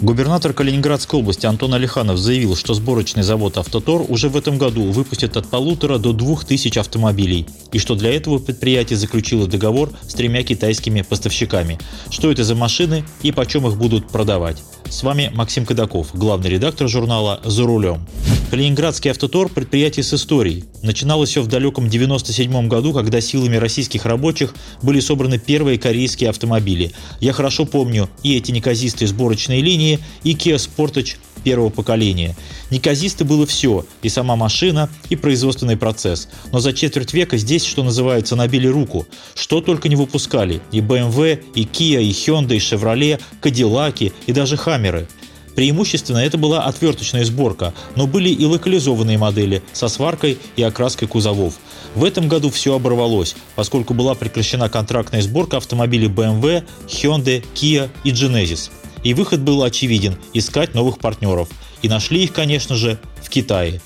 Губернатор Калининградской области Антон Алиханов заявил, что сборочный завод «Автотор» уже в этом году выпустит от полутора до двух тысяч автомобилей, и что для этого предприятие заключило договор с тремя китайскими поставщиками. Что это за машины и почем их будут продавать? С вами Максим Кадаков, главный редактор журнала «За рулем». Калининградский автотор – предприятие с историей. Начиналось все в далеком 97 году, когда силами российских рабочих были собраны первые корейские автомобили. Я хорошо помню и эти неказистые сборочные линии, и Kia Sportage первого поколения. Неказисто было все – и сама машина, и производственный процесс. Но за четверть века здесь, что называется, набили руку. Что только не выпускали – и BMW, и Kia, и Hyundai, и Chevrolet, Кадиллаки, и даже Хаммеры – Преимущественно это была отверточная сборка, но были и локализованные модели со сваркой и окраской кузовов. В этом году все оборвалось, поскольку была прекращена контрактная сборка автомобилей BMW, Hyundai, Kia и Genesis. И выход был очевиден – искать новых партнеров. И нашли их, конечно же, в Китае.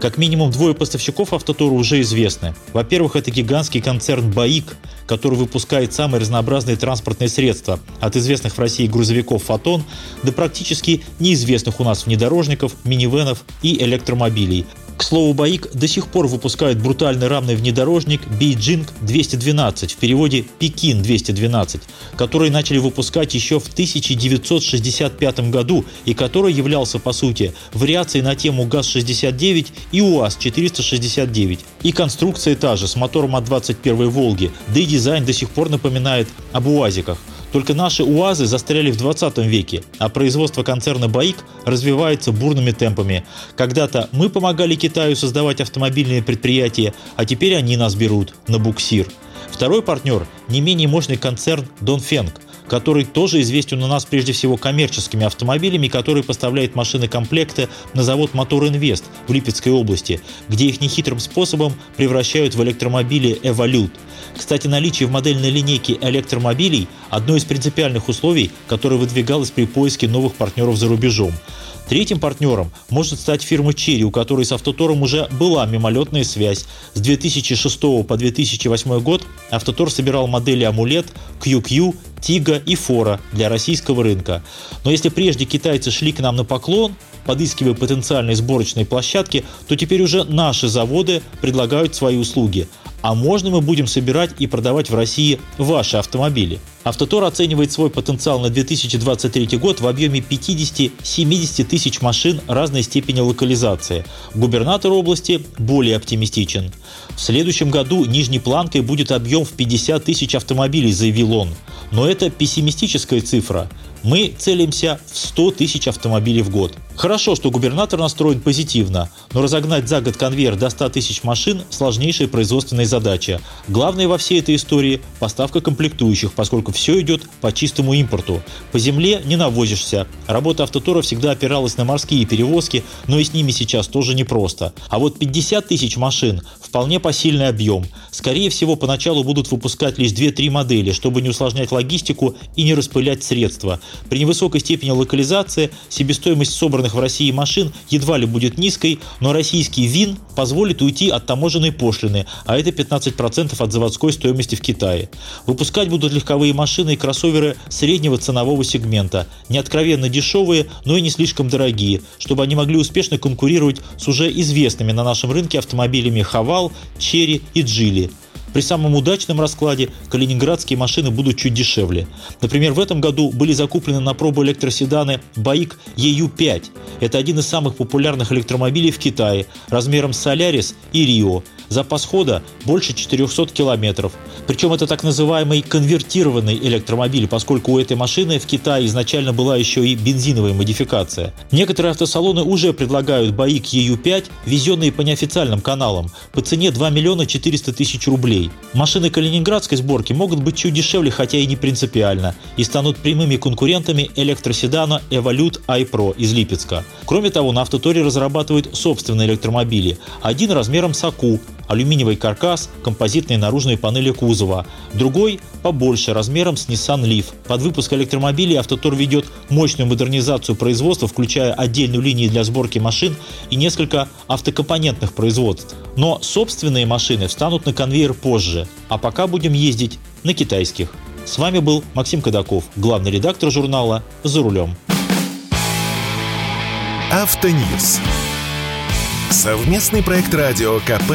Как минимум двое поставщиков автотура уже известны. Во-первых, это гигантский концерн «Баик», который выпускает самые разнообразные транспортные средства, от известных в России грузовиков «Фотон» до практически неизвестных у нас внедорожников, минивенов и электромобилей, к слову, БАИК до сих пор выпускает брутальный рамный внедорожник Beijing 212, в переводе Пекин 212, который начали выпускать еще в 1965 году и который являлся, по сути, вариацией на тему ГАЗ-69 и УАЗ-469. И конструкция та же, с мотором от 21 Волги, да и дизайн до сих пор напоминает об УАЗиках. Только наши УАЗы застряли в 20 веке, а производство концерна БАИК развивается бурными темпами. Когда-то мы помогали Китаю создавать автомобильные предприятия, а теперь они нас берут на буксир. Второй партнер – не менее мощный концерн Донфенг – который тоже известен у нас прежде всего коммерческими автомобилями, который поставляет машины комплекты на завод Мотор Инвест в Липецкой области, где их нехитрым способом превращают в электромобили Эволют. Кстати, наличие в модельной линейке электромобилей – одно из принципиальных условий, которое выдвигалось при поиске новых партнеров за рубежом. Третьим партнером может стать фирма Cherry, у которой с Автотором уже была мимолетная связь. С 2006 по 2008 год Автотор собирал модели Амулет, QQ, Тига и Фора для российского рынка. Но если прежде китайцы шли к нам на поклон, подыскивая потенциальные сборочные площадки, то теперь уже наши заводы предлагают свои услуги – а можно мы будем собирать и продавать в России ваши автомобили. Автотор оценивает свой потенциал на 2023 год в объеме 50-70 тысяч машин разной степени локализации. Губернатор области более оптимистичен. В следующем году нижней планкой будет объем в 50 тысяч автомобилей, заявил он. Но это пессимистическая цифра. Мы целимся в 100 тысяч автомобилей в год. Хорошо, что губернатор настроен позитивно, но разогнать за год конвейер до 100 тысяч машин – сложнейшая производственная задача. Главное во всей этой истории – поставка комплектующих, поскольку все идет по чистому импорту. По земле не навозишься. Работа автотора всегда опиралась на морские перевозки, но и с ними сейчас тоже непросто. А вот 50 тысяч машин – вполне посильный объем. Скорее всего, поначалу будут выпускать лишь 2-3 модели, чтобы не усложнять логистику и не распылять средства – при невысокой степени локализации себестоимость собранных в России машин едва ли будет низкой, но российский ВИН позволит уйти от таможенной пошлины, а это 15% от заводской стоимости в Китае. Выпускать будут легковые машины и кроссоверы среднего ценового сегмента, не откровенно дешевые, но и не слишком дорогие, чтобы они могли успешно конкурировать с уже известными на нашем рынке автомобилями Хавал, Черри и Джили – при самом удачном раскладе калининградские машины будут чуть дешевле. Например, в этом году были закуплены на пробу электроседаны БАИК EU5. Это один из самых популярных электромобилей в Китае, размером с Солярис и Рио. Запас хода больше 400 километров. Причем это так называемый конвертированный электромобиль, поскольку у этой машины в Китае изначально была еще и бензиновая модификация. Некоторые автосалоны уже предлагают бои к EU5, везенные по неофициальным каналам, по цене 2 миллиона 400 тысяч рублей. Машины калининградской сборки могут быть чуть дешевле, хотя и не принципиально, и станут прямыми конкурентами электроседана Evolute iPro из Липецка. Кроме того, на Автоторе разрабатывают собственные электромобили. Один размером с АКУ, алюминиевый каркас, композитные наружные панели кузова. Другой побольше, размером с Nissan Leaf. Под выпуск электромобилей Автотор ведет мощную модернизацию производства, включая отдельную линию для сборки машин и несколько автокомпонентных производств. Но собственные машины встанут на конвейер позже, а пока будем ездить на китайских. С вами был Максим Кадаков, главный редактор журнала «За рулем». Автоньюз. Совместный проект радио КП.